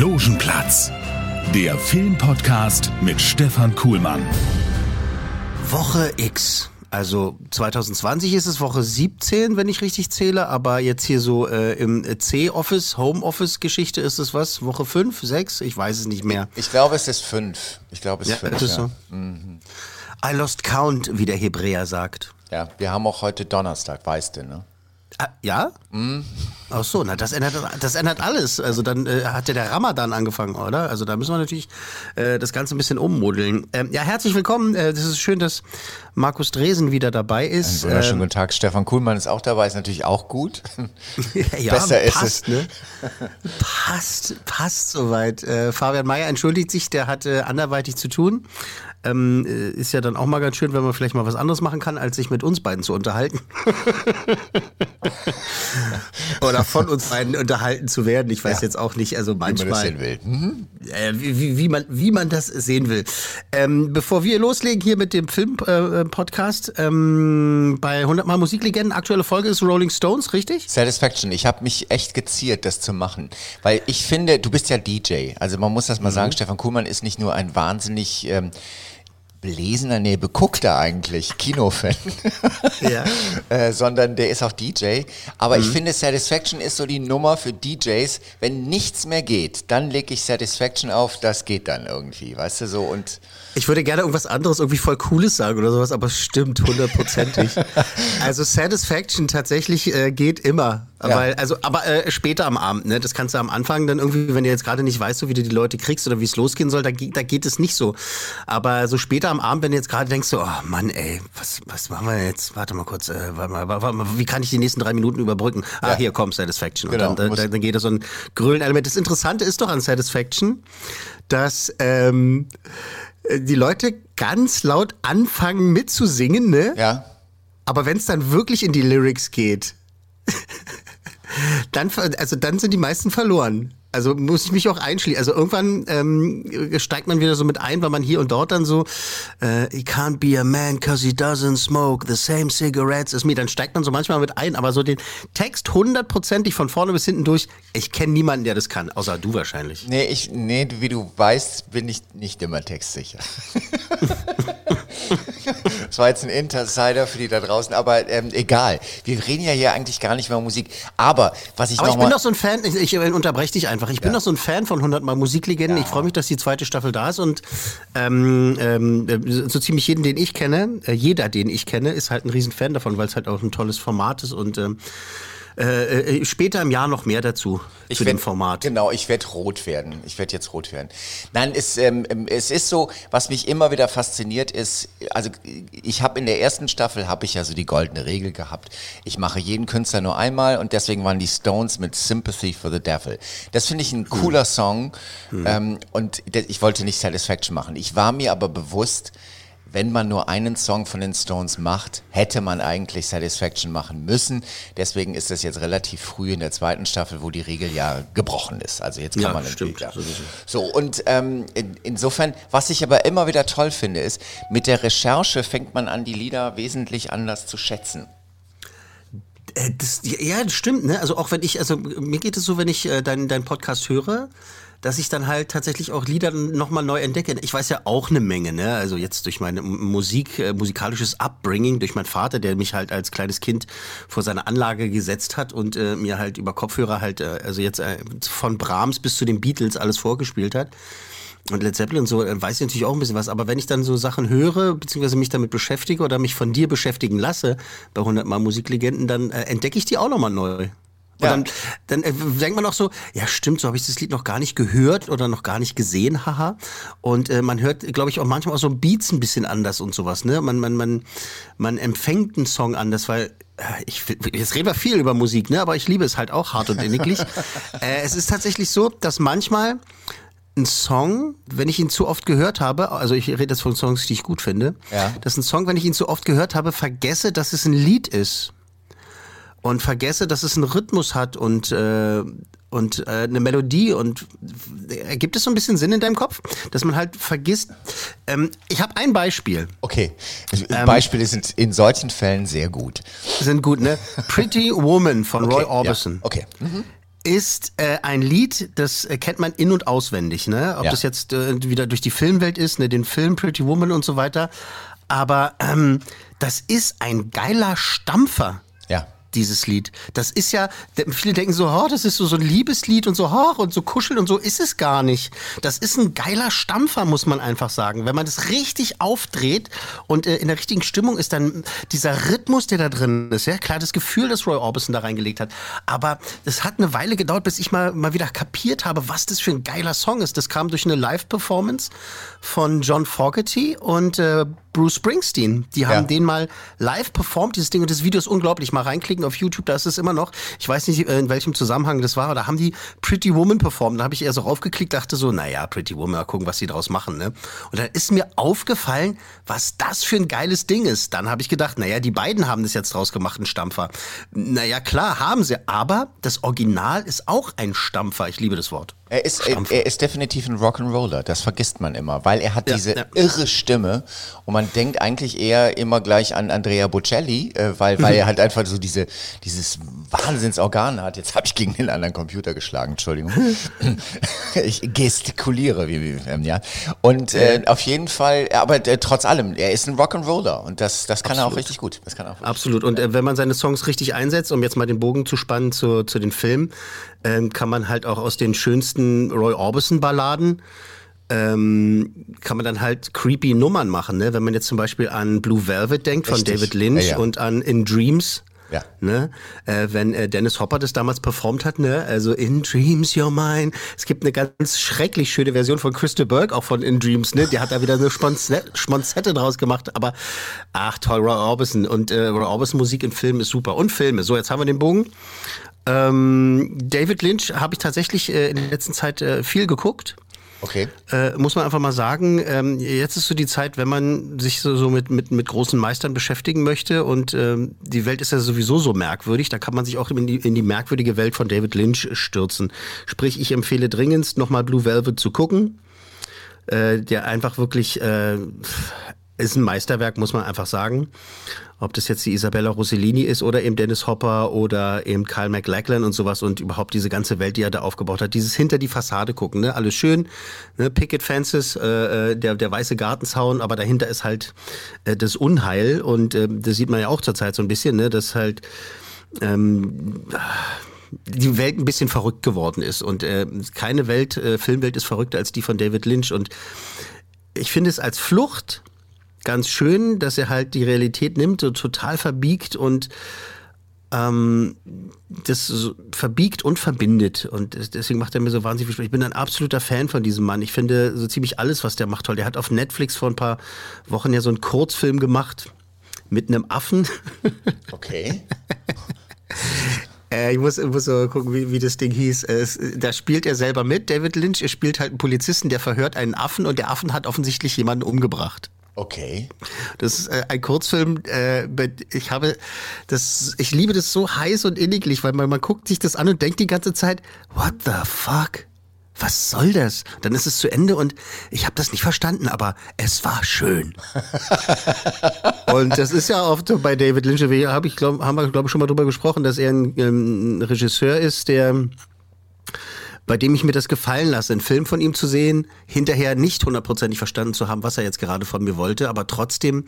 Logenplatz, der Filmpodcast mit Stefan Kuhlmann. Woche X. Also 2020 ist es Woche 17, wenn ich richtig zähle, aber jetzt hier so äh, im C-Office, Home-Office-Geschichte ist es was? Woche 5, 6? Ich weiß es nicht mehr. Ich glaube, es ist fünf. Ich glaube, es ist Ja, fünf. ist ja. so? I lost count, wie der Hebräer sagt. ja, wir haben auch heute Donnerstag, weißt du, ne? Ah, ja? Ach so, na das ändert, das ändert alles. Also dann äh, hat ja der Ramadan angefangen, oder? Also da müssen wir natürlich äh, das Ganze ein bisschen ummodeln. Ähm, ja, herzlich willkommen. Äh, das ist schön, dass Markus Dresen wieder dabei Einen ist. wunderschönen Ähm, guten Tag. Stefan Kuhlmann ist auch dabei, ist natürlich auch gut. ja, Besser ist passt, es. Ne? Passt, passt soweit. Äh, Fabian Mayer entschuldigt sich, der hatte anderweitig zu tun. Ähm, äh, ist ja dann auch mal ganz schön, wenn man vielleicht mal was anderes machen kann, als sich mit uns beiden zu unterhalten. Oder von uns beiden unterhalten zu werden. Ich weiß Ja. jetzt auch nicht, also Wie man das manchmal sehen will. Mhm. äh, wie, wie, wie, man, wie man das sehen will. Ähm, bevor wir loslegen hier mit dem Film-Podcast, ähm, bei 100 Mal Musiklegenden, aktuelle Folge ist Rolling Stones, richtig? Satisfaction. Ich habe mich echt geziert, das zu machen. Weil ich finde, du bist ja DJ. Also man muss das mal Mhm. sagen, Stefan Kuhlmann ist nicht nur ein wahnsinnig ähm, belesener, nee, beguckter eigentlich Kinofan, Ja. äh, sondern der ist auch DJ. Aber Mhm. ich finde, Satisfaction ist so die Nummer für DJs. Wenn nichts mehr geht, dann lege ich Satisfaction auf, das geht dann irgendwie, weißt du so und Ich würde gerne irgendwas anderes, irgendwie voll Cooles sagen oder sowas, aber es stimmt hundertprozentig. also Satisfaction tatsächlich äh, geht immer. Ja. Weil, also, aber äh, später am Abend, ne? Das kannst du am Anfang dann irgendwie, wenn du jetzt gerade nicht weißt, so wie du die Leute kriegst oder wie es losgehen soll, da, da geht es nicht so. Aber so später am Abend, wenn du jetzt gerade denkst, so, oh Mann, ey, was, was machen wir jetzt? Warte mal kurz, äh, warte mal, warte mal, wie kann ich die nächsten drei Minuten überbrücken? Ah, Ja. hier kommt Satisfaction. Genau, Und dann, dann, dann geht da so ein Grölen-Element. Das Interessante ist doch an Satisfaction, dass ähm, die Leute ganz laut anfangen mitzusingen, ne? ja. Aber wenn es dann wirklich in die Lyrics geht, dann, also dann sind die meisten verloren. Also muss ich mich auch einschließen. Also irgendwann ähm, steigt man wieder so mit ein, weil man hier und dort dann so, äh, he can't be a man cause he doesn't smoke the same cigarettes as me. Dann steigt man so manchmal mit ein, aber so den Text hundertprozentig von vorne bis hinten durch. Ich kenne niemanden, der das kann, außer du wahrscheinlich. Nee, ich, nee, wie du weißt, bin ich nicht immer textsicher. Das war jetzt ein Insider für die da draußen, aber ähm, egal. Wir reden ja hier eigentlich gar nicht mehr um Musik. Aber was ich Aber noch ich bin doch so ein Fan, ich, ich unterbreche dich einfach. Ich bin Ja. doch so ein Fan von 100 Mal Musiklegenden. Ich freue mich, dass die zweite Staffel da ist und ähm, ähm, äh, so ziemlich jeden, den ich kenne, äh, jeder, den ich kenne, ist halt ein Riesenfan davon, weil es halt auch ein tolles Format ist und ähm, äh, äh, später im Jahr noch mehr dazu, zu dem werd- Format. Genau, ich werde rot werden. Ich werde jetzt rot werden. Nein, es, ähm, ähm, es ist so, was mich immer wieder fasziniert ist, also ich habe in der ersten Staffel, habe ich ja so die goldene Regel gehabt. Ich mache jeden Künstler nur einmal und deswegen waren die Stones mit Sympathy for the Devil. Das finde ich ein cooler Song ähm, und ich wollte nicht Satisfaction machen. Ich war mir aber bewusst, wenn man nur einen Song von den Stones macht, hätte man eigentlich Satisfaction machen müssen. Deswegen ist das jetzt relativ früh in der zweiten Staffel, wo die Regel ja gebrochen ist. Also jetzt kann Ja, man stimmt, Ja. So, und ähm, in, insofern, was ich aber immer wieder toll finde, ist, mit der Recherche fängt man an, die Lieder wesentlich anders zu schätzen. Äh, das, ja, das stimmt, ne? Also auch wenn ich, also mir geht es so, wenn ich äh, deinen dein Podcast höre, dass ich dann halt tatsächlich auch Lieder nochmal neu entdecke. Ich weiß ja auch eine Menge, ne? Also jetzt durch meine M- Musik, äh, musikalisches Upbringing, durch meinen Vater, der mich halt als kleines Kind vor seine Anlage gesetzt hat und äh, mir halt über Kopfhörer halt, äh, also jetzt äh, von Brahms bis zu den Beatles alles vorgespielt hat. Und Led Zeppelin und so, äh, weiß ich natürlich auch ein bisschen was. Aber wenn ich dann so Sachen höre, beziehungsweise mich damit beschäftige oder mich von dir beschäftigen lasse, bei 100 Mal Musiklegenden, dann äh, entdecke ich die auch nochmal neu. Und Ja. dann, dann äh, denkt man auch so, ja stimmt, so habe ich das Lied noch gar nicht gehört oder noch gar nicht gesehen, haha. Und äh, man hört, glaube ich, auch manchmal auch so Beats ein bisschen anders und sowas, ne? Man, man, man, man empfängt einen Song anders, weil äh, ich, jetzt reden wir viel über Musik, ne? Aber ich liebe es halt auch hart und inniglich. äh, es ist tatsächlich so, dass manchmal ein Song, wenn ich ihn zu oft gehört habe, also ich rede jetzt von Songs, die ich gut finde, Ja. dass ein Song, wenn ich ihn zu oft gehört habe, vergesse, dass es ein Lied ist und vergesse, dass es einen Rhythmus hat und äh, und äh, eine Melodie und äh, gibt es so ein bisschen Sinn in deinem Kopf, dass man halt vergisst. Ähm, ich habe ein Beispiel, Okay. Ähm, Beispiele sind in solchen Fällen sehr gut. sind gut, ne? Pretty Woman von Roy Okay, Orbison. Ja. Okay. Mhm. ist äh, ein Lied, das äh, kennt man in- und auswendig, ne? Ob Ja. das jetzt äh, wieder durch die Filmwelt ist, ne, den Film Pretty Woman und so weiter. Aber ähm, das ist ein geiler Stampfer. Dieses Lied. Das ist ja, viele denken so, oh, das ist so, so ein Liebeslied und so, oh, und so kuscheln und so ist es gar nicht. Das ist ein geiler Stampfer, muss man einfach sagen. Wenn man das richtig aufdreht und äh, in der richtigen Stimmung ist, dann dieser Rhythmus, der da drin ist, ja, klar, das Gefühl, das Roy Orbison da reingelegt hat. Aber es hat eine Weile gedauert, bis ich mal, mal wieder kapiert habe, was das für ein geiler Song ist. Das kam durch eine Live-Performance von John Fogerty und äh, Bruce Springsteen. Die haben Ja. den mal live performt, dieses Ding. Und das Video ist unglaublich. Mal reinklicken auf YouTube, da ist es immer noch. Ich weiß nicht, äh, in welchem Zusammenhang das war, aber da haben die Pretty Woman performt. Da habe ich eher so raufgeklickt, dachte so, naja, Pretty Woman, mal gucken, was die draus machen. Ne? Und dann ist mir aufgefallen, was das für ein geiles Ding ist. Dann habe ich gedacht, naja, die beiden haben das jetzt draus gemacht, einen Stampfer. Naja, klar, haben sie. Aber das Original ist auch ein Stampfer. Ich liebe das Wort. Er ist, er, er ist definitiv ein Rock'n'Roller, das vergisst man immer, weil er hat Ja, diese ja. irre Stimme und man denkt eigentlich eher immer gleich an Andrea Bocelli, äh, weil, weil er halt einfach so diese, dieses Wahnsinnsorgan hat. Jetzt habe ich gegen den anderen Computer geschlagen, Entschuldigung. ich gestikuliere, wie, wie ähm, ja. Und äh, auf jeden Fall, aber äh, trotz allem, er ist ein Rock'n'Roller und das, das kann er auch richtig gut. Das kann er auch Absolut. Und äh, wenn man seine Songs richtig einsetzt, um jetzt mal den Bogen zu spannen zu, zu den Filmen, ähm, kann man halt auch aus den schönsten Roy Orbison-Balladen ähm, kann man dann halt creepy Nummern machen. Ne? Wenn man jetzt zum Beispiel an Blue Velvet denkt von Richtig. David Lynch Ja, ja. und an In Dreams. Ja. Ne? Äh, wenn äh, Dennis Hopper das damals performt hat, ne? also In Dreams You're Mine. Es gibt eine ganz schrecklich schöne Version von Crystal Burke, auch von In Dreams, ne? Der hat da wieder eine Schmonze- Schmonzette draus gemacht, aber ach toll, Roy Orbison. Und äh, Roy Orbison Musik in Filmen ist super. Und Filme. So, jetzt haben wir den Bogen. Ähm, David Lynch habe ich tatsächlich äh, in der letzten Zeit äh, viel geguckt. Okay. Äh, muss man einfach mal sagen, ähm, jetzt ist so die Zeit, wenn man sich so, so mit, mit, mit großen Meistern beschäftigen möchte und ähm, die Welt ist ja sowieso so merkwürdig, da kann man sich auch in die, in die merkwürdige Welt von David Lynch stürzen. Sprich, ich empfehle dringendst nochmal Blue Velvet zu gucken, äh, der einfach wirklich äh, ist ein Meisterwerk, muss man einfach sagen. Ob das jetzt die Isabella Rossellini ist oder eben Dennis Hopper oder eben Kyle MacLachlan und sowas und überhaupt diese ganze Welt, die er da aufgebaut hat. Dieses hinter die Fassade gucken, ne? Alles schön, ne? Picket Fences, äh, äh, der, der weiße Gartenzaun, aber dahinter ist halt äh, das Unheil und äh, das sieht man ja auch zurzeit so ein bisschen, ne? Dass halt ähm, die Welt ein bisschen verrückt geworden ist und äh, keine Welt, äh, Filmwelt ist verrückter als die von David Lynch und ich finde es als Flucht ganz schön, dass er halt die Realität nimmt und total verbiegt und ähm, das so verbiegt und verbindet. Und deswegen macht er mir so wahnsinnig viel Spaß. Ich bin ein absoluter Fan von diesem Mann. Ich finde so ziemlich alles, was der macht, toll. Der hat auf Netflix vor ein paar Wochen ja so einen Kurzfilm gemacht mit einem Affen. Okay. Äh, ich muss, ich muss so gucken, wie, wie das Ding hieß. Äh, Es, da spielt er selber mit, David Lynch. Er spielt halt einen Polizisten, der verhört einen Affen und der Affen hat offensichtlich jemanden umgebracht. Okay. Das ist äh, ein Kurzfilm. Äh, ich habe das, ich liebe das so heiß und inniglich, weil man, man guckt sich das an und denkt die ganze Zeit, what the fuck? Was soll das? Dann ist es zu Ende und ich habe das nicht verstanden, aber es war schön. und das ist ja oft so bei David Lynch, wir- hab ich glaub, haben wir glaube ich schon mal drüber gesprochen, dass er ein, ähm, Regisseur ist, der bei dem ich mir das gefallen lasse, einen Film von ihm zu sehen, hinterher nicht hundertprozentig verstanden zu haben, was er jetzt gerade von mir wollte, aber trotzdem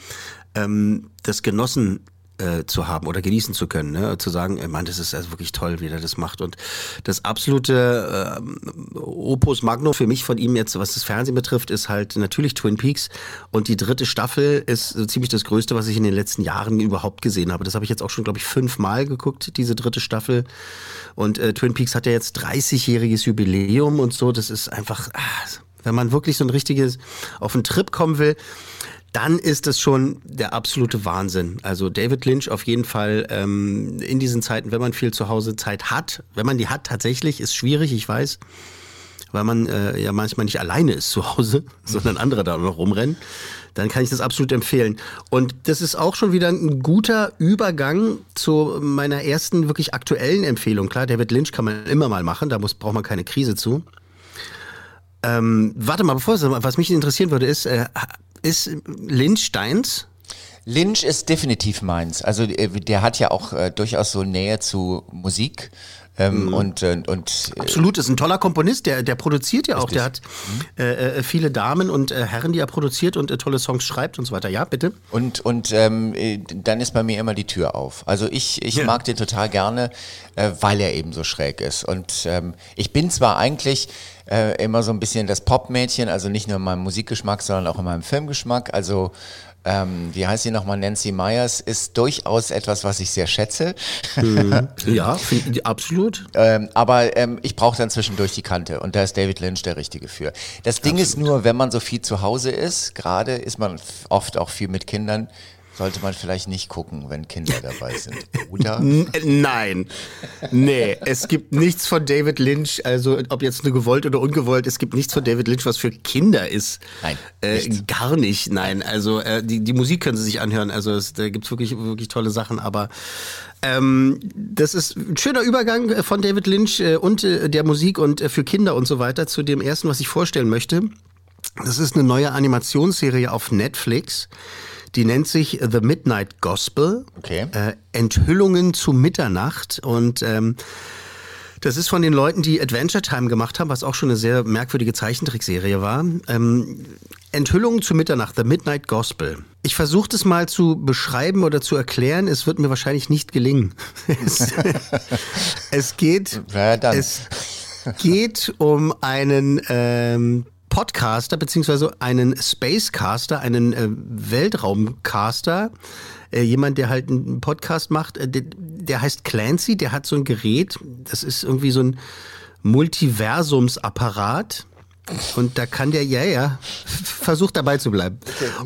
ähm, das genossen äh, zu haben oder genießen zu können. Ne? Zu sagen, äh, Mann, das ist also wirklich toll, wie er das macht. Und das absolute äh, Opus Magnum für mich von ihm jetzt, was das Fernsehen betrifft, ist halt natürlich Twin Peaks. Und die dritte Staffel ist so ziemlich das Größte, was ich in den letzten Jahren überhaupt gesehen habe. Das habe ich jetzt auch schon, glaube ich, fünfmal geguckt, diese dritte Staffel. Und äh, Twin Peaks hat ja jetzt 30-jähriges Jubiläum und so. Das ist einfach, ah, wenn man wirklich so ein richtiges auf einen Trip kommen will, dann ist das schon der absolute Wahnsinn. Also David Lynch auf jeden Fall ähm, in diesen Zeiten, wenn man viel zu Hause Zeit hat, wenn man die hat tatsächlich, ist schwierig, ich weiß, weil man äh, ja manchmal nicht alleine ist zu Hause, sondern andere da noch rumrennen, dann kann ich das absolut empfehlen. Und das ist auch schon wieder ein guter Übergang zu meiner ersten wirklich aktuellen Empfehlung. Klar, David Lynch kann man immer mal machen, da muss, braucht man keine Krise zu. Ähm, warte mal, bevor was mich interessieren würde, ist, äh, ist Lynch deins? Lynch ist definitiv meins. Also äh, der hat ja auch äh, durchaus so Nähe zu Musik. Ähm, mhm. und, und, und äh, Absolut, ist ein toller Komponist, der, der produziert ja auch, der hat mhm. äh, viele Damen und äh, Herren, die er produziert und äh, tolle Songs schreibt und so weiter. Ja, bitte. Und, und ähm, dann ist bei mir immer die Tür auf. Also ich, ich ja. mag den total gerne, äh, weil er eben so schräg ist. Und ähm, ich bin zwar eigentlich äh, immer so ein bisschen das Popmädchen, also nicht nur in meinem Musikgeschmack, sondern auch in meinem Filmgeschmack. Also ähm, wie heißt sie nochmal, Nancy Myers, ist durchaus etwas, was ich sehr schätze. Mhm. Ja, absolut. ähm, aber ähm, ich brauche dann zwischendurch die Kante und da ist David Lynch der Richtige für. Das Ding absolut. ist nur, wenn man so viel zu Hause ist, gerade ist man oft auch viel mit Kindern, sollte man vielleicht nicht gucken, wenn Kinder dabei sind, oder? Nein. Nee, es gibt nichts von David Lynch, also ob jetzt nur gewollt oder ungewollt, es gibt nichts von David Lynch, was für Kinder ist. Nein. Äh, gar nicht, nein. Also äh, die, die Musik können sie sich anhören, also es, da gibt's wirklich, wirklich tolle Sachen, aber ähm, das ist ein schöner Übergang von David Lynch äh, und äh, der Musik und äh, für Kinder und so weiter zu dem ersten, was ich vorstellen möchte. Das ist eine neue Animationsserie auf Netflix. Die nennt sich The Midnight Gospel. Okay. Äh, Enthüllungen zu Mitternacht. Und ähm, das ist von den Leuten, die Adventure Time gemacht haben, was auch schon eine sehr merkwürdige Zeichentrickserie war. Ähm, Enthüllungen zu Mitternacht, The Midnight Gospel. Ich versuche das mal zu beschreiben oder zu erklären. Es wird mir wahrscheinlich nicht gelingen. es, es geht. Ja, es geht um einen ähm, Podcaster beziehungsweise einen Spacecaster, einen äh, Weltraumcaster, äh, jemand, der halt einen Podcast macht, äh, der, der heißt Clancy, der hat so ein Gerät, das ist irgendwie so ein Multiversumsapparat. Und da kann der, ja, ja, versucht dabei zu bleiben.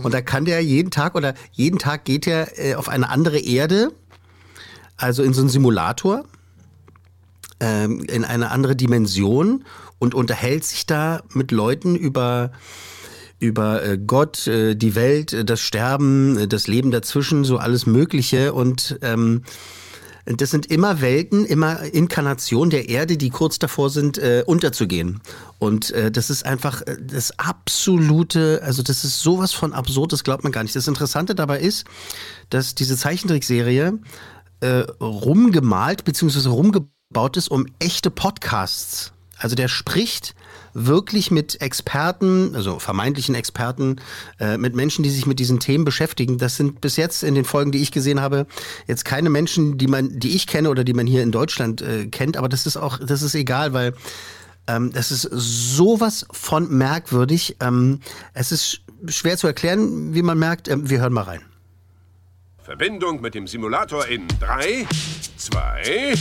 Und da kann der jeden Tag oder jeden Tag geht er äh, auf eine andere Erde, also in so einen Simulator, ähm, in eine andere Dimension und unterhält sich da mit Leuten über über äh, Gott, äh, die Welt, äh, das Sterben, das Leben dazwischen, so alles Mögliche und ähm, das sind immer Welten, immer Inkarnationen der Erde, die kurz davor sind, äh, unterzugehen. Und äh, das ist einfach das absolute, also das ist sowas von absurd, das glaubt man gar nicht. Das Interessante dabei ist, dass diese Zeichentrickserie äh, rumgemalt bzw. rumgebaut ist, um echte Podcasts also der spricht wirklich mit Experten, also vermeintlichen Experten, äh, mit Menschen, die sich mit diesen Themen beschäftigen. Das sind bis jetzt in den Folgen, die ich gesehen habe, jetzt keine Menschen, die man, die ich kenne oder die man hier in Deutschland äh, kennt. Aber das ist auch, das ist egal, weil ähm, das ist sowas von merkwürdig. Ähm, es ist schwer zu erklären, wie man merkt. Ähm, wir hören mal rein. Verbindung mit dem Simulator in 3, 2,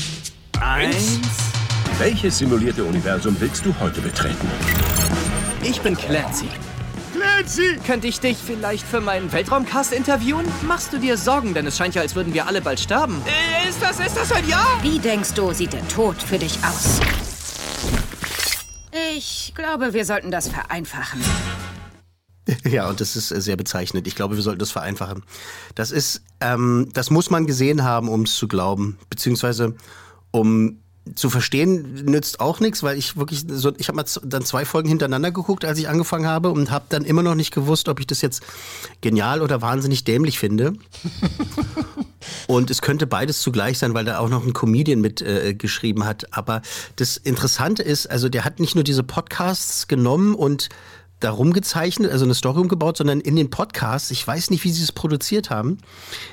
1. Welches simulierte Universum willst du heute betreten? Ich bin Clancy. Clancy! Könnte ich dich vielleicht für meinen Weltraumcast interviewen? Machst du dir Sorgen, denn es scheint ja, als würden wir alle bald sterben. Äh, ist das, ist das ein Ja? Wie denkst du, sieht der Tod für dich aus? Ich glaube, wir sollten das vereinfachen. Ja, und das ist sehr bezeichnend. Ich glaube, wir sollten das vereinfachen. Das ist, ähm, das muss man gesehen haben, um es zu glauben, beziehungsweise um zu verstehen nützt auch nichts, weil ich wirklich so, ich habe mal dann zwei Folgen hintereinander geguckt, als ich angefangen habe und habe dann immer noch nicht gewusst, ob ich das jetzt genial oder wahnsinnig dämlich finde. und es könnte beides zugleich sein, weil da auch noch ein Comedian mit äh, geschrieben hat. Aber das Interessante ist, also der hat nicht nur diese Podcasts genommen und darum gezeichnet, also eine Story umgebaut, sondern in den Podcasts, ich weiß nicht, wie sie es produziert haben,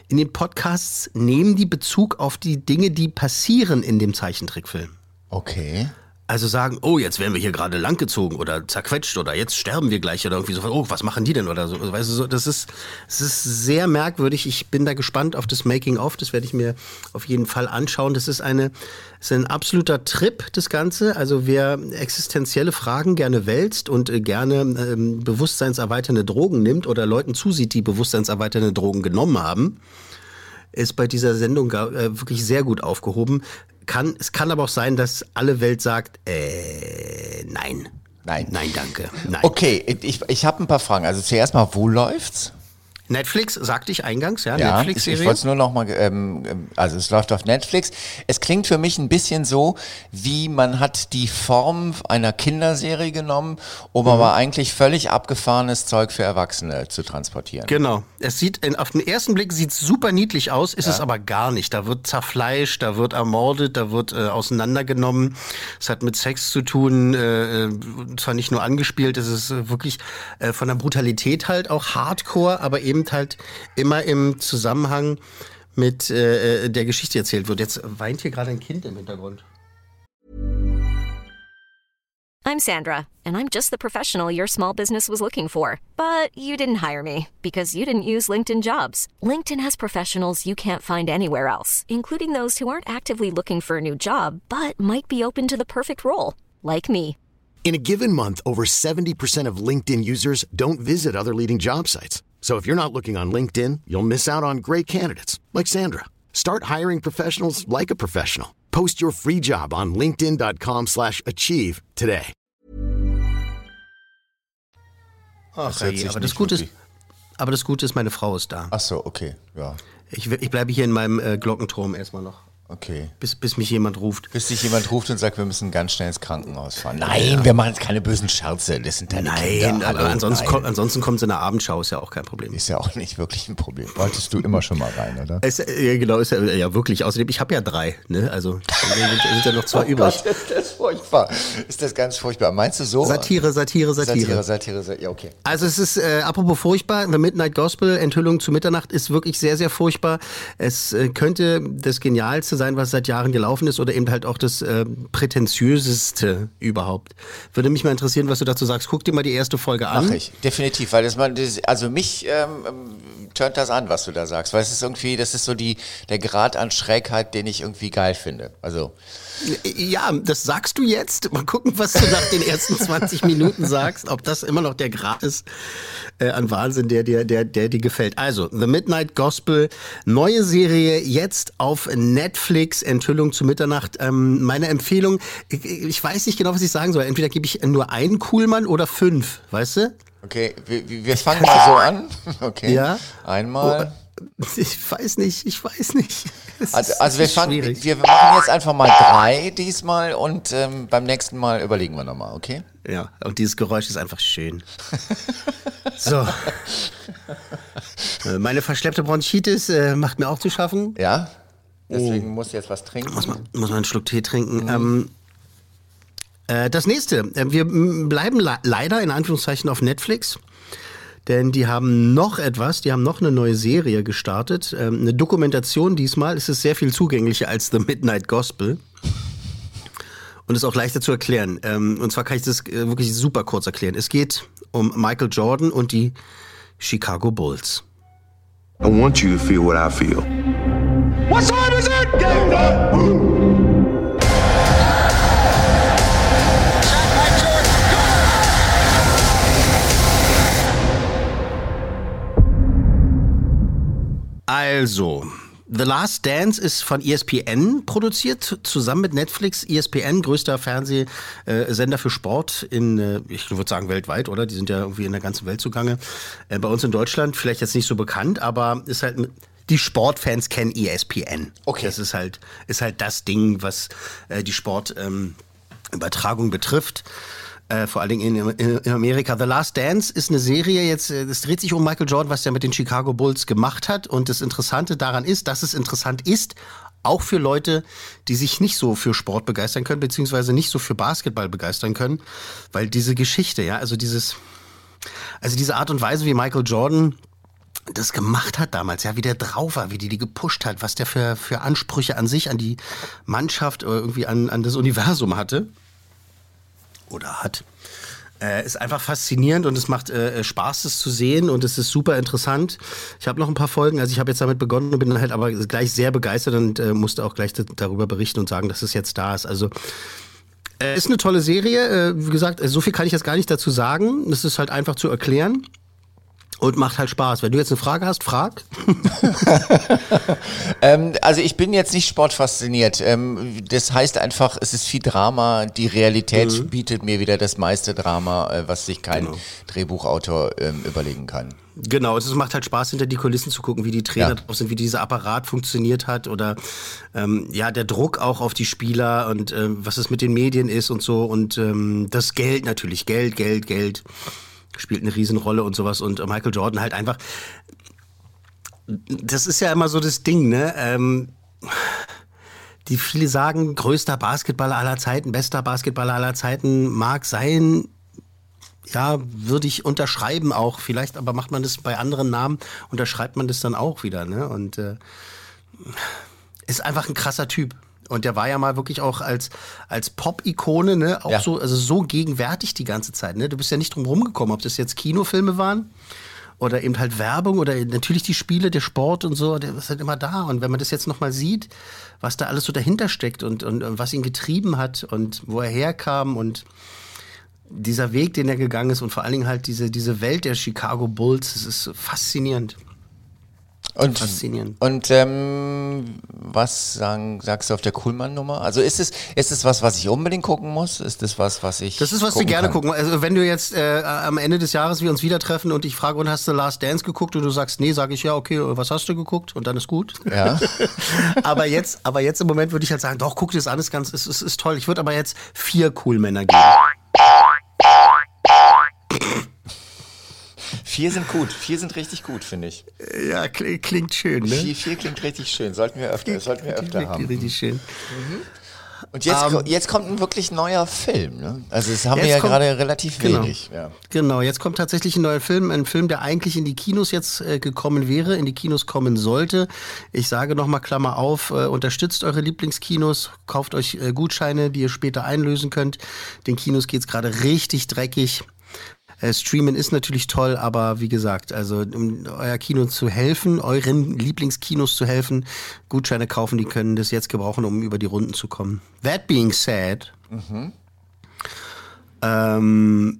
in den Podcasts nehmen die Bezug auf die Dinge, die passieren in dem Zeichentrickfilm. Okay. Also sagen, oh, jetzt werden wir hier gerade langgezogen oder zerquetscht oder jetzt sterben wir gleich oder irgendwie so, oh, was machen die denn oder so. Weißt du, so, das ist, das ist sehr merkwürdig. Ich bin da gespannt auf das Making-of. Das werde ich mir auf jeden Fall anschauen. Das ist eine, das ist ein absoluter Trip, das Ganze. Also wer existenzielle Fragen gerne wälzt und äh, gerne ähm, bewusstseinserweiternde Drogen nimmt oder Leuten zusieht, die bewusstseinserweiternde Drogen genommen haben, ist bei dieser Sendung äh, wirklich sehr gut aufgehoben. Kann, es kann aber auch sein, dass alle Welt sagt, äh, nein. Nein. Nein, danke. Nein. Okay, ich, ich habe ein paar Fragen. Also zuerst mal, wo läuft's? Netflix, sagte ich eingangs, ja, Ja, ich, ich Netflix-Serie. wollte es nur noch mal, ähm, also es läuft auf Netflix. Es klingt für mich ein bisschen so, wie man hat die Form einer Kinderserie genommen, um Mhm. aber eigentlich völlig abgefahrenes Zeug für Erwachsene zu transportieren. Genau. Es sieht in, auf den ersten Blick sieht super niedlich aus, ist es aber gar nicht. Da wird zerfleischt, da wird ermordet, da wird äh, auseinandergenommen. Es hat mit Sex zu tun, äh, äh, zwar nicht nur angespielt, es ist äh, wirklich äh, von der Brutalität halt auch Hardcore, aber eben halt immer im Zusammenhang mit äh, äh, der Geschichte erzählt wird. Jetzt weint hier gerade ein Kind im Hintergrund. I'm Sandra, and I'm just the professional your small business was looking for. But you didn't hire me because you didn't use LinkedIn jobs. LinkedIn has professionals you can't find anywhere else, including those who aren't actively looking for a new job but might be open to the perfect role, like me. In a given month, over 70% of LinkedIn users don't visit other leading job sites. So if you're not looking on LinkedIn, you'll miss out on great candidates like Sandra. Start hiring professionals like a professional. Post your free job on linkedin.com/achieve slash achieve today. Ach, hört je, sich aber das Gute ist, aber das Gute ist, meine Frau ist da. Ach so, okay, ja, Ich, ich bleibe hier in meinem äh, Glockenturm erstmal noch, okay. bis, bis mich jemand ruft. Bis dich jemand ruft und sagt, wir müssen ganz schnell ins Krankenhaus fahren. Nein, wir machen jetzt keine bösen Scherze. Das sind deine Nein, Kinder. aber Hallo, ansonsten, nein. kommt, ansonsten kommt es in der Abendschau, ist ja auch kein Problem. Ist ja auch nicht wirklich ein Problem. Wolltest du immer schon mal rein, oder? Es, ja, genau, ist ja, ja wirklich. Außerdem, ich habe ja drei, ne? Also sind, ja noch zwei übrig. Oh Gott, ist das furchtbar. Ist das ganz furchtbar. Meinst du so? Satire, Satire, Satire. Satire, Satire, Satire. Ja, okay. Also es ist, äh, apropos furchtbar, The Midnight Gospel, Enthüllung zu Mitternacht, ist wirklich sehr, sehr furchtbar. Es äh, könnte das Genialste sein, was seit Jahren gelaufen ist oder eben halt auch das äh, prätentiöseste überhaupt. Würde mich mal interessieren, was du dazu sagst. Guck dir mal die erste Folge an. Mach ich, definitiv, weil das, also mich ähm, ähm, turnt das an, was du da sagst, weil es ist irgendwie, das ist so die, der Grad an Schrägheit, den ich irgendwie geil finde. Also, Ja, das sagst du jetzt. Mal gucken, was du nach den ersten 20 Minuten sagst, ob das immer noch der Grad ist äh, an Wahnsinn, der dir, der, der dir gefällt. Also, The Midnight Gospel, neue Serie jetzt auf Netflix, Enthüllung zu Mitternacht. Ähm, meine Empfehlung, ich, ich weiß nicht genau, was ich sagen soll. Entweder gebe ich nur einen Kuhlmann oder fünf, weißt du? okay, wir, wir fangen mal so an. Okay. Ja. Einmal. Ich weiß nicht, ich weiß nicht. Also, also wir fangen, wir machen jetzt einfach mal drei diesmal und ähm, beim nächsten Mal überlegen wir nochmal, okay? Ja, und dieses Geräusch ist einfach schön. So. Äh, Meine verschleppte Bronchitis äh, macht mir auch zu schaffen. Ja? Deswegen muss ich jetzt was trinken. Oh. Muss man, muss man einen Schluck Tee trinken. Ähm, äh, das nächste. Äh, wir bleiben le leider in Anführungszeichen auf Netflix. Denn die haben noch etwas, die haben noch eine neue Serie gestartet. Ähm, eine Dokumentation diesmal. Es ist sehr viel zugänglicher als The Midnight Gospel. Und ist auch leichter zu erklären. Ähm, und zwar kann ich das äh, wirklich super kurz erklären. Es geht um Michael Jordan und die Chicago Bulls. I want you to feel what I feel. What time is it? Game Also, The Last Dance ist von ESPN produziert, zusammen mit Netflix. ESPN, größter Fernsehsender für Sport in, äh, ich würde sagen, weltweit, oder? Die sind ja irgendwie in der ganzen Welt zugange. Äh, Bei uns in Deutschland vielleicht jetzt nicht so bekannt, aber ist halt. Die Sportfans kennen ESPN. Okay. Das ist halt, ist halt das Ding, was äh, die Sportübertragung ähm, betrifft. Äh, vor allen Dingen in, in, Amerika. The Last Dance ist eine Serie jetzt, äh, es dreht sich um Michael Jordan, was er mit den Chicago Bulls gemacht hat. Und das Interessante daran ist, dass es interessant ist, auch für Leute, die sich nicht so für Sport begeistern können, beziehungsweise nicht so für Basketball begeistern können, weil diese Geschichte, ja, also dieses, Also diese Art und Weise, wie Michael Jordan das gemacht hat damals, ja, wie der drauf war, wie die die gepusht hat, was der für, für Ansprüche an sich, an die Mannschaft oder irgendwie an, an das Universum hatte oder hat. Äh, ist einfach faszinierend und es macht äh, Spaß, das zu sehen und es ist super interessant. Ich habe noch ein paar Folgen, also ich habe jetzt damit begonnen und bin dann halt aber gleich sehr begeistert und äh, musste auch gleich darüber berichten und sagen, dass es jetzt da ist. Also äh, ist eine tolle Serie. Äh, wie gesagt, so viel kann ich jetzt gar nicht dazu sagen. Es ist halt einfach zu erklären. Und macht halt Spaß. Wenn du jetzt eine Frage hast, frag. ähm, also ich bin jetzt nicht sportfasziniert. Ähm, das heißt einfach, es ist viel Drama. Die Realität mhm. bietet mir wieder das meiste Drama, äh, was sich kein genau. Drehbuchautor ähm, überlegen kann. Genau, es macht halt Spaß, hinter die Kulissen zu gucken, wie die Trainer ja. drauf sind, wie dieser Apparat funktioniert hat oder ähm, ja, der Druck auch auf die Spieler und ähm, was es mit den Medien ist und so und ähm, das Geld natürlich, Geld, Geld, Geld spielt eine Riesenrolle und sowas. Und Michael Jordan halt einfach. Das ist ja immer so das Ding, ne? Ähm, die viele sagen, größter Basketballer aller Zeiten, bester Basketballer aller Zeiten mag sein. Ja, würde ich unterschreiben auch. Vielleicht, aber macht man das bei anderen Namen, unterschreibt man das dann auch wieder, ne? Und äh, ist einfach ein krasser Typ. Und der war ja mal wirklich auch als, als Pop-Ikone, ne, auch ja. so, also so gegenwärtig die ganze Zeit, ne? Du bist ja nicht drum rumgekommen, ob das jetzt Kinofilme waren oder eben halt Werbung oder natürlich die Spiele, der Sport und so, der ist halt immer da. Und wenn man das jetzt nochmal sieht, was da alles so dahinter steckt und, und, und was ihn getrieben hat und wo er herkam und dieser Weg, den er gegangen ist und vor allen Dingen halt diese, diese Welt der Chicago Bulls, das ist faszinierend. Und, Faszinierend. Und ähm, was sagen, sagst du auf der Kuhlmann-Nummer? Also ist es, ist es was, was ich unbedingt gucken muss? Ist das was, was ich. Das ist, was wir gerne kann? gucken. Also wenn du jetzt äh, am Ende des Jahres wir uns wieder treffen und ich frage, und hast du Last Dance geguckt und du sagst, nee, sage ich ja, okay, was hast du geguckt? Und dann ist gut. Ja. aber jetzt, aber jetzt im Moment würde ich halt sagen, doch, guck dir das an, ist ganz, ist, ist, ist toll. Ich würde aber jetzt vier Coolmänner geben. Vier sind gut. Vier sind richtig gut, finde ich. Ja, klingt schön, ne? Vier, vier klingt richtig schön. Sollten wir öfter, sollten wir öfter haben. Richtig schön. Mhm. Und jetzt, um, ähm, jetzt kommt ein wirklich neuer Film. Ne? Also das haben wir ja kommt, gerade relativ genau, wenig. Ja. Genau, jetzt kommt tatsächlich ein neuer Film, ein Film, der eigentlich in die Kinos jetzt äh, gekommen wäre, in die Kinos kommen sollte. Ich sage nochmal Klammer auf, äh, unterstützt eure Lieblingskinos, kauft euch äh, Gutscheine, die ihr später einlösen könnt. Den Kinos geht es gerade richtig dreckig. Äh, Streamen ist natürlich toll, aber wie gesagt, also um euer Kino zu helfen, euren Lieblingskinos zu helfen, Gutscheine kaufen, die können das jetzt gebrauchen, um über die Runden zu kommen. That being said, mhm. ähm,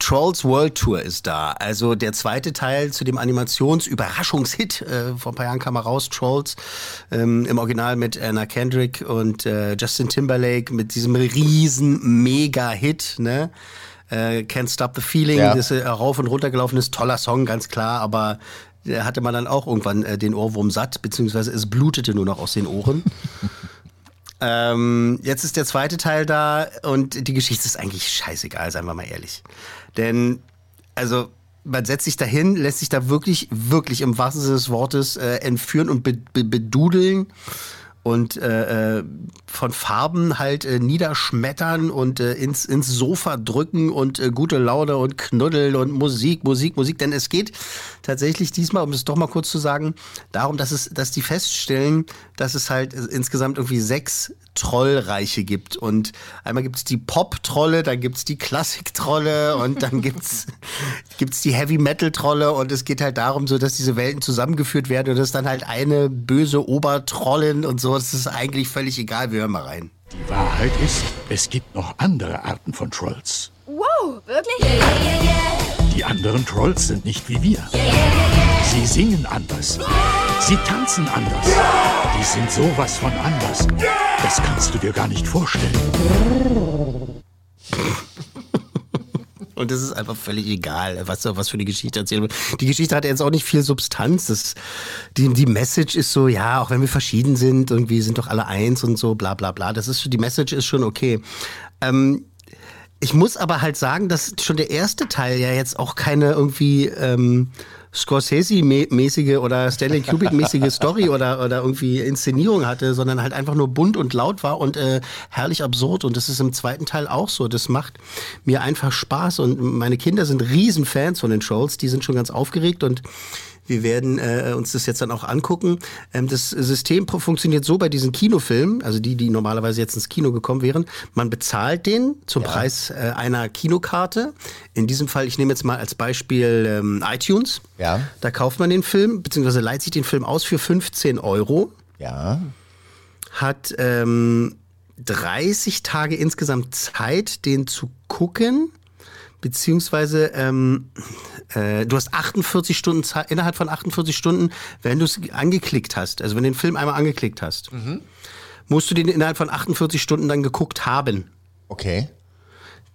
Trolls World Tour ist da. Also der zweite Teil zu dem Animationsüberraschungshit. Äh, vor ein paar Jahren kam er raus, Trolls. Ähm, Im Original mit Anna Kendrick und äh, Justin Timberlake mit diesem riesen Mega-Hit. Ne? Äh, Can't Stop the Feeling, ja. das äh, rauf und runter gelaufen ist, toller Song, ganz klar, aber da hatte man dann auch irgendwann äh, den Ohrwurm satt, beziehungsweise es blutete nur noch aus den Ohren. ähm, jetzt ist der zweite Teil da und die Geschichte ist eigentlich scheißegal, seien wir mal ehrlich. Denn, also, man setzt sich dahin, lässt sich da wirklich, wirklich im wahrsten Sinne des Wortes äh, entführen und be be bedudeln und äh, äh, von Farben halt äh, niederschmettern und äh, ins, ins Sofa drücken und äh, gute Laune und Knuddeln und Musik, Musik, Musik. Denn es geht tatsächlich diesmal, um es doch mal kurz zu sagen, darum, dass es, dass die feststellen, dass es halt insgesamt irgendwie sechs Trollreiche gibt. Und einmal gibt es die Pop-Trolle, dann gibt es die Klassik-Trolle und dann gibt es gibt's die Heavy-Metal-Trolle und es geht halt darum, so dass diese Welten zusammengeführt werden und das ist dann halt eine böse Obertrollin und so. Das ist eigentlich völlig egal. Wir hören mal rein. Die Wahrheit ist, es gibt noch andere Arten von Trolls. Wow, wirklich? Yeah, yeah, yeah, Die anderen Trolls sind nicht wie wir. Sie singen anders. Sie tanzen anders. Die sind sowas von anders. Das kannst du dir gar nicht vorstellen. Und das ist einfach völlig egal, was, was für eine Geschichte erzählen wird. Die Geschichte hat jetzt auch nicht viel Substanz. Das, die, die Message ist so, ja, auch wenn wir verschieden sind, irgendwie sind doch alle eins und so, bla bla bla. Das ist die Message ist schon okay. Ähm, Ich muss aber halt sagen, dass schon der erste Teil ja jetzt auch keine irgendwie ähm, Scorsese-mäßige oder Stanley Kubrick-mäßige Story oder, oder irgendwie Inszenierung hatte, sondern halt einfach nur bunt und laut war und äh, herrlich absurd. Und das ist im zweiten Teil auch so. Das macht mir einfach Spaß. Und meine Kinder sind Riesenfans von den Trolls. Die sind schon ganz aufgeregt und wir werden äh, uns das jetzt dann auch angucken. Ähm, das System funktioniert so bei diesen Kinofilmen, also die, die normalerweise jetzt ins Kino gekommen wären. Man bezahlt den zum ja. Preis äh, einer Kinokarte. In diesem Fall, ich nehme jetzt mal als Beispiel ähm, iTunes. Ja. Da kauft man den Film, beziehungsweise leiht sich den Film aus für 15 Euro. Ja. Hat ähm, 30 Tage insgesamt Zeit, den zu gucken beziehungsweise ähm, äh, du hast 48 Stunden Zeit, innerhalb von 48 Stunden, wenn du es angeklickt hast, also wenn du den Film einmal angeklickt hast, mhm. musst du den innerhalb von 48 Stunden dann geguckt haben. Okay.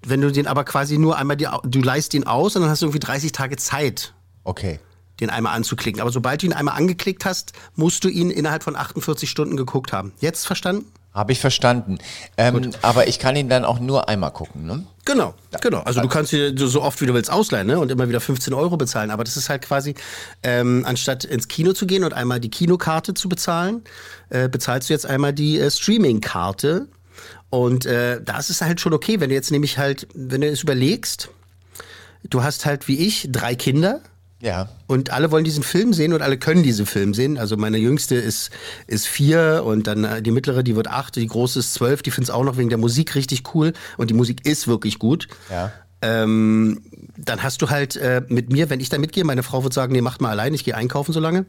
Wenn du den aber quasi nur einmal, die, du leist ihn aus und dann hast du irgendwie 30 Tage Zeit. Okay. Den einmal anzuklicken. Aber sobald du ihn einmal angeklickt hast, musst du ihn innerhalb von 48 Stunden geguckt haben. Jetzt verstanden? Habe ich verstanden. Ähm, aber ich kann ihn dann auch nur einmal gucken, ne? Genau, genau. Also du kannst dir so oft wie du willst ausleihen ne? und immer wieder 15 Euro bezahlen. Aber das ist halt quasi, ähm, anstatt ins Kino zu gehen und einmal die Kinokarte zu bezahlen, äh, bezahlst du jetzt einmal die äh, Streaming-Karte. Und äh, da ist es halt schon okay, wenn du jetzt nämlich halt, wenn du es überlegst, du hast halt wie ich drei Kinder ja. Und alle wollen diesen Film sehen und alle können diesen Film sehen. Also meine jüngste ist, ist vier und dann äh, die mittlere, die wird acht, die große ist zwölf, die findet es auch noch wegen der Musik richtig cool und die Musik ist wirklich gut. Ja. Ähm, dann hast du halt äh, mit mir, wenn ich da mitgehe, meine Frau wird sagen, nee, macht mal allein, ich gehe einkaufen so lange.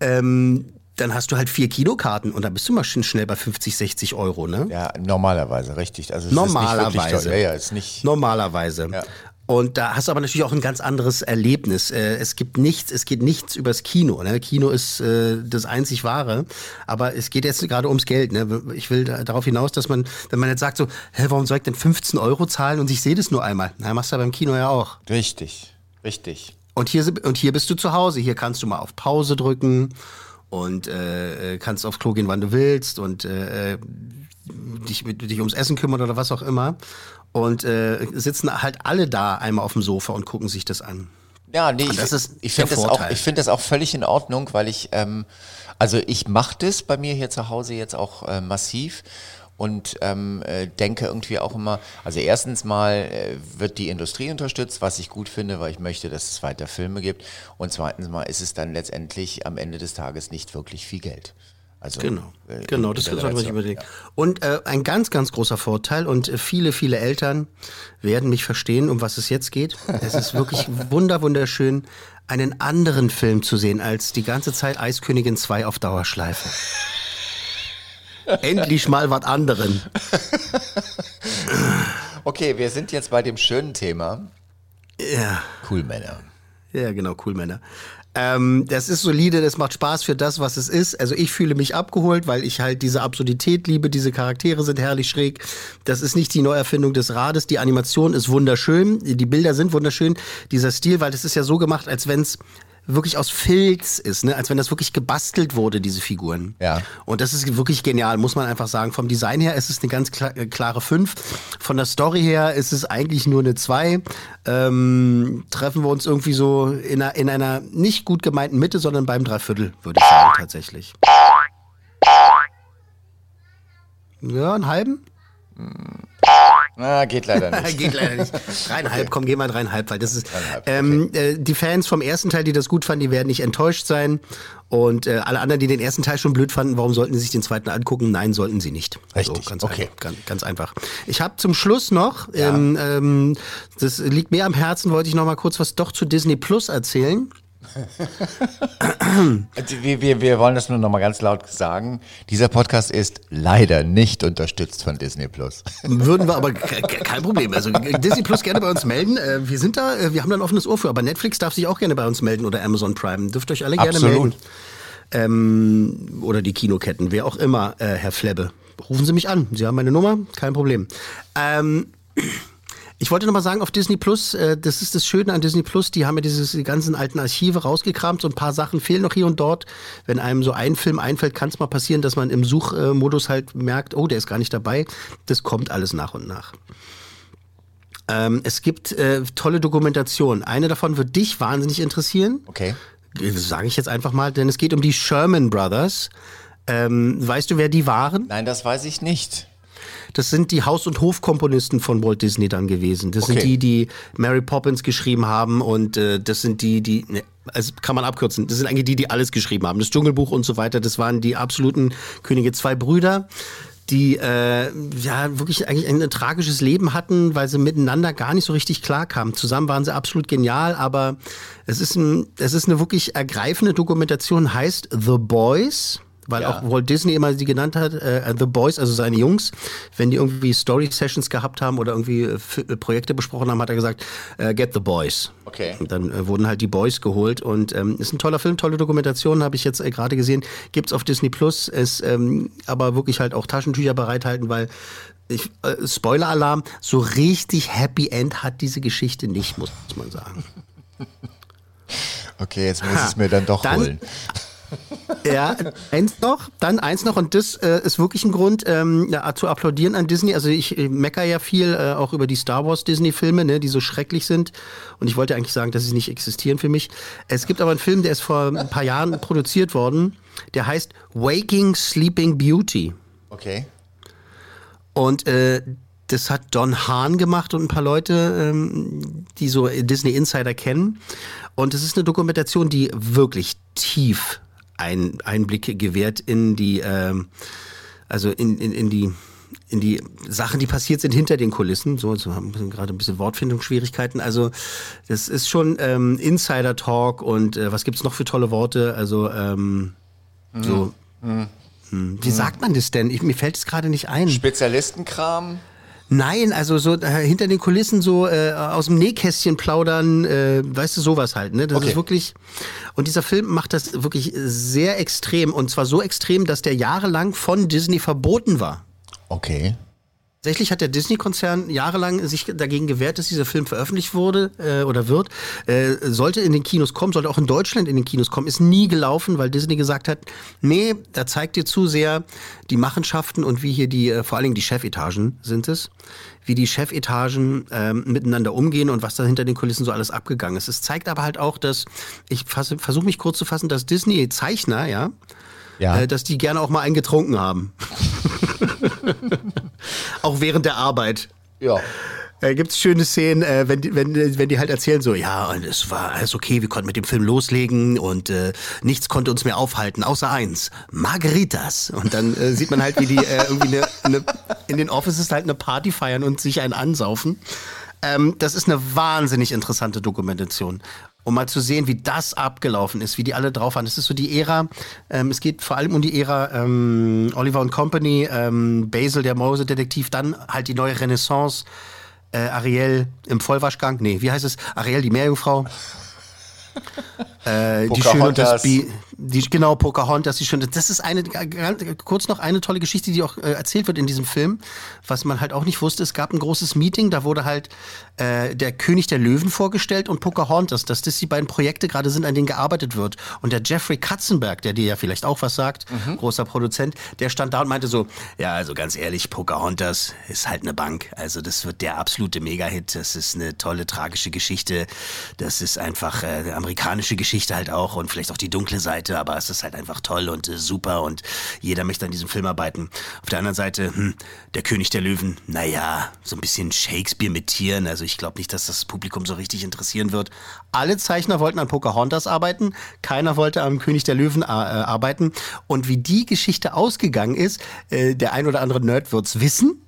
Ähm, dann hast du halt vier Kinokarten und dann bist du mal schnell bei 50, 60 Euro, ne? Ja, normalerweise, richtig. Also normalerweise. ja, ja, ist nicht normalerweise. Ja. Und da hast du aber natürlich auch ein ganz anderes Erlebnis. Äh, es gibt nichts, es geht nichts übers Kino. Ne? Kino ist äh, das einzig Wahre. Aber es geht jetzt gerade ums Geld. Ne? Ich will darauf hinaus, dass man, wenn man jetzt sagt so, hä, warum soll ich denn 15 Euro zahlen und ich sehe das nur einmal? Na, machst du ja beim Kino ja auch. Richtig, richtig. Und hier, und hier bist du zu Hause. Hier kannst du mal auf Pause drücken und äh, äh kannst aufs Klo gehen, wann du willst und äh, äh dich, dich ums Essen kümmern oder was auch immer. Und äh, sitzen halt alle da einmal auf dem Sofa und gucken sich das an. Ja, nee, ich, ich finde das, auch, ich find das auch völlig in Ordnung, weil ich, ähm, also ich mache das bei mir hier zu Hause jetzt auch äh, massiv und ähm, äh, denke irgendwie auch immer, also erstens mal äh, wird die Industrie unterstützt, was ich gut finde, weil ich möchte, dass es weiter Filme gibt und zweitens mal ist es dann letztendlich am Ende des Tages nicht wirklich viel Geld. Also, genau, äh, genau, das sollte man sich überlegen. Ja. Und äh, ein ganz, ganz großer Vorteil und äh, viele, viele Eltern werden mich verstehen, um was es jetzt geht. Es ist wirklich wunder, wunderschön, einen anderen Film zu sehen, als die ganze Zeit Eiskönigin 2 auf Dauerschleife. Endlich mal was anderen. okay, wir sind jetzt bei dem schönen Thema. Ja. Cool Männer. Ja, genau, cool Männer. Ähm, das ist solide, das macht Spaß für das, was es ist. Also ich fühle mich abgeholt, weil ich halt diese Absurdität liebe. Diese Charaktere sind herrlich schräg. Das ist nicht die Neuerfindung des Rades. Die Animation ist wunderschön. Die Bilder sind wunderschön. Dieser Stil, weil das ist ja so gemacht, als wenn es wirklich aus Filz ist, ne? als wenn das wirklich gebastelt wurde, diese Figuren. Ja. Und das ist wirklich genial, muss man einfach sagen. Vom Design her ist es eine ganz klar, äh, klare 5. Von der Story her ist es eigentlich nur eine 2. Ähm, treffen wir uns irgendwie so in einer, in einer nicht gut gemeinten Mitte, sondern beim Dreiviertel, würde ich sagen, tatsächlich. Ja, einen halben? Hm. Ah, geht leider nicht. geht leider nicht. Dreieinhalb, okay. komm, geh mal dreieinhalb, weil das ist. Ähm, okay. äh, die Fans vom ersten Teil, die das gut fanden, die werden nicht enttäuscht sein. Und äh, alle anderen, die den ersten Teil schon blöd fanden, warum sollten sie sich den zweiten angucken? Nein, sollten sie nicht. Richtig. So, ganz okay. Einfach, ganz, ganz, einfach. Ich habe zum Schluss noch, ja. ähm, ähm, das liegt mir am Herzen, wollte ich noch mal kurz was doch zu Disney Plus erzählen. Also wir, wir, wir wollen das nur noch mal ganz laut sagen. Dieser Podcast ist leider nicht unterstützt von Disney Plus. Würden wir aber kein Problem. Also Disney Plus gerne bei uns melden. Äh, wir sind da, äh, wir haben da ein offenes Ohr für. Aber Netflix darf sich auch gerne bei uns melden oder Amazon Prime. Dürft euch alle gerne Absolut. melden. Ähm, oder die Kinoketten, wer auch immer, äh, Herr Flebbe. Rufen Sie mich an. Sie haben meine Nummer, kein Problem. Ähm, ich wollte noch mal sagen, auf Disney Plus, äh, das ist das Schöne an Disney Plus, die haben ja diese die ganzen alten Archive rausgekramt, so ein paar Sachen fehlen noch hier und dort. Wenn einem so ein Film einfällt, kann es mal passieren, dass man im Suchmodus halt merkt, oh, der ist gar nicht dabei. Das kommt alles nach und nach. Ähm, es gibt äh, tolle Dokumentationen. Eine davon wird dich wahnsinnig interessieren. Okay. Sage ich jetzt einfach mal, denn es geht um die Sherman Brothers. Ähm, weißt du, wer die waren? Nein, das weiß ich nicht. Das sind die Haus- und Hofkomponisten von Walt Disney dann gewesen. Das Okay. sind die, die Mary Poppins geschrieben haben und äh, das sind die, die, ne, also kann man abkürzen, das sind eigentlich die, die alles geschrieben haben. Das Dschungelbuch und so weiter, das waren die absoluten Könige. Zwei Brüder, die äh, ja wirklich eigentlich ein, tragisches Leben hatten, weil sie miteinander gar nicht so richtig klarkamen. Zusammen waren sie absolut genial, aber es ist, ein, es ist eine wirklich ergreifende Dokumentation, heißt The Boys. Weil Ja. auch Walt Disney immer sie genannt hat, äh, The Boys, also seine Jungs, wenn die irgendwie Story-Sessions gehabt haben oder irgendwie äh, äh, Projekte besprochen haben, hat er gesagt, äh, get the Boys. Okay. Und dann äh, wurden halt die Boys geholt und ähm, ist ein toller Film, tolle Dokumentation, habe ich jetzt äh, gerade gesehen. Gibt's auf Disney Plus, ist ähm, aber wirklich halt auch Taschentücher bereithalten, weil ich, äh, Spoiler-Alarm, so richtig Happy End hat diese Geschichte nicht, muss man sagen. Okay, jetzt muss ich es mir dann doch Dann- holen. Ja, eins noch, dann eins noch und das äh, ist wirklich ein Grund ähm, ja, zu applaudieren an Disney. Also ich mecker ja viel äh, auch über die Star Wars Disney Filme, ne, die so schrecklich sind und ich wollte eigentlich sagen, dass sie nicht existieren für mich. Es gibt aber einen Film, der ist vor ein paar Jahren produziert worden, der heißt Waking Sleeping Beauty Okay. und äh, das hat Don Hahn gemacht und ein paar Leute, ähm, die so Disney Insider kennen. Und es ist eine Dokumentation, die wirklich tief ein, Einblicke gewährt in die, ähm, also in, in, in die in die Sachen, die passiert sind hinter den Kulissen. So, so haben wir gerade ein bisschen Wortfindungsschwierigkeiten. Also das ist schon ähm, Insider-Talk und äh, was gibt's noch für tolle Worte? Also ähm, so. Mhm. Hm. Wie sagt man das denn? Ich, mir fällt es gerade nicht ein. Spezialistenkram? Nein, also so äh, hinter den Kulissen so äh, aus dem Nähkästchen plaudern, äh, weißt du, sowas halt, ne? Das Okay. ist wirklich. Und dieser Film macht das wirklich sehr extrem. Und zwar so extrem, dass der jahrelang von Disney verboten war. Okay. Tatsächlich hat der Disney-Konzern jahrelang sich dagegen gewehrt, dass dieser Film veröffentlicht wurde äh, oder wird. Äh, sollte in den Kinos kommen, sollte auch in Deutschland in den Kinos kommen. Ist nie gelaufen, weil Disney gesagt hat, nee, da zeigt ihr zu sehr die Machenschaften und wie hier die, äh, vor allen Dingen die Chefetagen sind es, wie die Chefetagen ähm, miteinander umgehen und was da hinter den Kulissen so alles abgegangen ist. Es zeigt aber halt auch, dass, ich versuche mich kurz zu fassen, dass Disney-Zeichner, ja, Ja. äh, dass die gerne auch mal einen getrunken haben. auch während der Arbeit. Ja. Äh, Gibt es schöne Szenen, äh, wenn, die, wenn, wenn die halt erzählen, so, ja, und es war alles okay, wir konnten mit dem Film loslegen und äh, nichts konnte uns mehr aufhalten, außer eins, Margaritas. Und dann äh, sieht man halt, wie die äh, irgendwie eine, eine, in den Offices halt eine Party feiern und sich einen ansaufen. Ähm, das ist eine wahnsinnig interessante Dokumentation. Um mal zu sehen, wie das abgelaufen ist, wie die alle drauf waren. Das ist so die Ära, ähm, es geht vor allem um die Ära ähm, Oliver und Company, ähm, Basil, der Mausedetektiv, dann halt die neue Renaissance, äh, Ariel im Vollwaschgang, nee, wie heißt es? Ariel, die Meerjungfrau. Äh, die Schöne und das. Bi die, genau, Pocahontas, die Schöne. Das ist eine, kurz noch eine tolle Geschichte, die auch äh, erzählt wird in diesem Film, was man halt auch nicht wusste. Es gab ein großes Meeting, da wurde halt äh, der König der Löwen vorgestellt und Pocahontas, dass das die beiden Projekte gerade sind, an denen gearbeitet wird. Und der Jeffrey Katzenberg, der dir ja vielleicht auch was sagt, großer Produzent, der stand da und meinte so, ja, also ganz ehrlich, Pocahontas ist halt eine Bank. Also das wird der absolute Mega-Hit. Das ist eine tolle, tragische Geschichte. Das ist einfach äh, eine amerikanische Geschichte halt auch und vielleicht auch die dunkle Seite, aber es ist halt einfach toll und äh, super und jeder möchte an diesem Film arbeiten. Auf der anderen Seite, hm, der König der Löwen, naja, so ein bisschen Shakespeare mit Tieren. Also ich glaube nicht, dass das Publikum so richtig interessieren wird. Alle Zeichner wollten an Pocahontas arbeiten, keiner wollte am König der Löwen äh, arbeiten. Und wie die Geschichte ausgegangen ist, äh, der ein oder andere Nerd wird's wissen.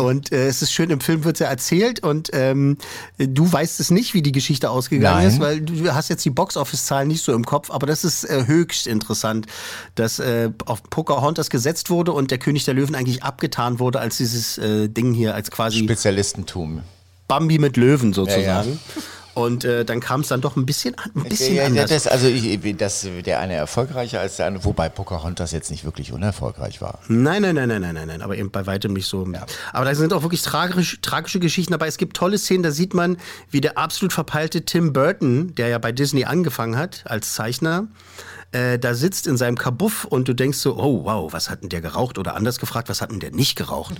Und äh, es ist schön, im Film wird ja erzählt und ähm, du weißt es nicht, wie die Geschichte ausgegangen Nein. ist, weil du hast jetzt die Box-Office-Zahlen nicht so im Kopf, aber das ist äh, höchst interessant, dass äh, auf Pocahontas gesetzt wurde und der König der Löwen eigentlich abgetan wurde als dieses äh, Ding hier, als quasi Spezialistentum. Bambi mit Löwen sozusagen. Ja, ja. Und äh, dann kam es dann doch ein bisschen, ein bisschen ja, ja, anders. das, also ich, das, der eine erfolgreicher als der andere, wobei Pocahontas jetzt nicht wirklich unerfolgreich war. Nein, nein, nein, nein, nein, nein, nein, aber eben bei weitem nicht so. Aber da sind auch wirklich tragisch, tragische Geschichten dabei. Es gibt tolle Szenen, da sieht man, wie der absolut verpeilte Tim Burton, der ja bei Disney angefangen hat als Zeichner, äh, da sitzt in seinem Kabuff und du denkst so, oh wow, was hat denn der geraucht? Oder anders gefragt, was hat denn der nicht geraucht?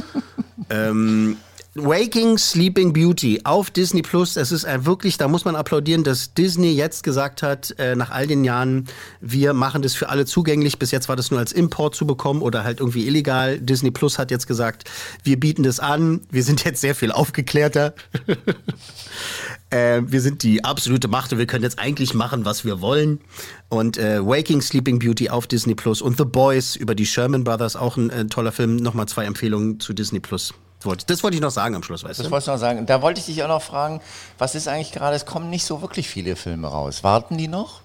ähm, Waking Sleeping Beauty auf Disney Plus. Es ist wirklich, da muss man applaudieren, dass Disney jetzt gesagt hat, äh, nach all den Jahren, wir machen das für alle zugänglich. Bis jetzt war das nur als Import zu bekommen oder halt irgendwie illegal. Disney Plus hat jetzt gesagt, wir bieten das an. Wir sind jetzt sehr viel aufgeklärter. äh, wir sind die absolute Macht und wir können jetzt eigentlich machen, was wir wollen. Und äh, Waking Sleeping Beauty auf Disney Plus und The Boys über die Sherman Brothers, auch ein äh, toller Film. Nochmal zwei Empfehlungen zu Disney Plus. Das wollte ich noch sagen am Schluss, weißt Das du? wolltest du noch sagen. Da wollte ich dich auch noch fragen, was ist eigentlich gerade, es kommen nicht so wirklich viele Filme raus. Warten die noch?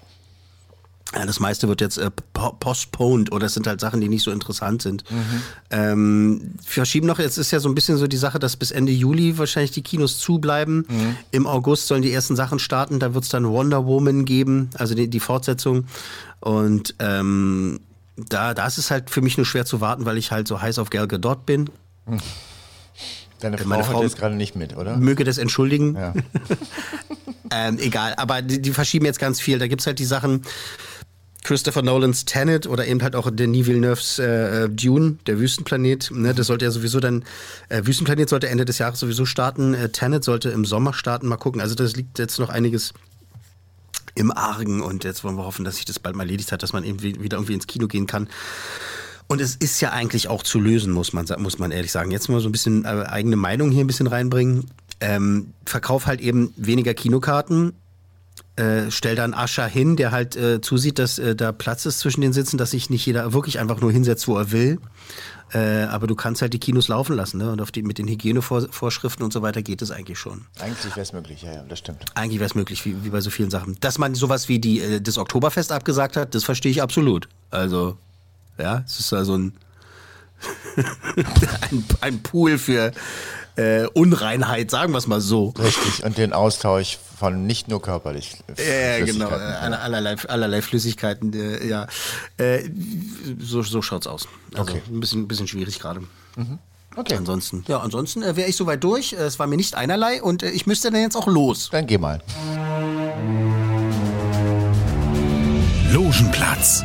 Ja, das meiste wird jetzt äh, po- postponed oder es sind halt Sachen, die nicht so interessant sind. Ähm, verschieben noch, jetzt ist ja so ein bisschen so die Sache, dass bis Ende Juli wahrscheinlich die Kinos zubleiben. Im August sollen die ersten Sachen starten, da wird es dann Wonder Woman geben, also die, die Fortsetzung. Und ähm, da, da ist es halt für mich nur schwer zu warten, weil ich halt so heiß auf Gal Gadot bin. Deine Frau, Meine Frau- jetzt gerade nicht mit, oder? Möge das entschuldigen. Ja. ähm, egal, aber die, die verschieben jetzt ganz viel. Da gibt's halt die Sachen, Christopher Nolans Tenet oder eben halt auch Denis Villeneuves äh, Dune, der Wüstenplanet. Ne, das sollte ja sowieso dann, äh, Wüstenplanet sollte Ende des Jahres sowieso starten. Äh, Tenet sollte im Sommer starten. Mal gucken. Also das liegt jetzt noch einiges im Argen und jetzt wollen wir hoffen, dass sich das bald mal erledigt hat, dass man eben wie- wieder irgendwie ins Kino gehen kann. Und es ist ja eigentlich auch zu lösen, muss man, muss man ehrlich sagen. Jetzt mal so ein bisschen äh, eigene Meinung hier ein bisschen reinbringen. Ähm, verkauf halt eben weniger Kinokarten. Äh, stell dann Ascher hin, der halt äh, zusieht, dass äh, da Platz ist zwischen den Sitzen, dass sich nicht jeder wirklich einfach nur hinsetzt, wo er will. Äh, aber du kannst halt die Kinos laufen lassen, ne? Und auf die, mit den Hygienevorschriften und so weiter geht es eigentlich schon. Eigentlich wäre es möglich, ja, ja, das stimmt. Eigentlich wäre es möglich, wie, wie bei so vielen Sachen. Dass man sowas wie die, äh, das Oktoberfest abgesagt hat, das verstehe ich absolut. Also, ja, es ist also ein, ein, ein Pool für äh, Unreinheit, sagen wir es mal so. Richtig, und den Austausch von nicht nur körperlich. Ja, genau, äh, aller- allerlei, allerlei Flüssigkeiten, äh, ja. Äh, so, so schaut's aus. Also Okay. ein bisschen, bisschen schwierig gerade. Mhm. Okay. Ansonsten, ja, ansonsten äh, wäre ich soweit durch. Äh, Es war mir nicht einerlei und äh, ich müsste dann jetzt auch los. Dann geh mal. Logenplatz,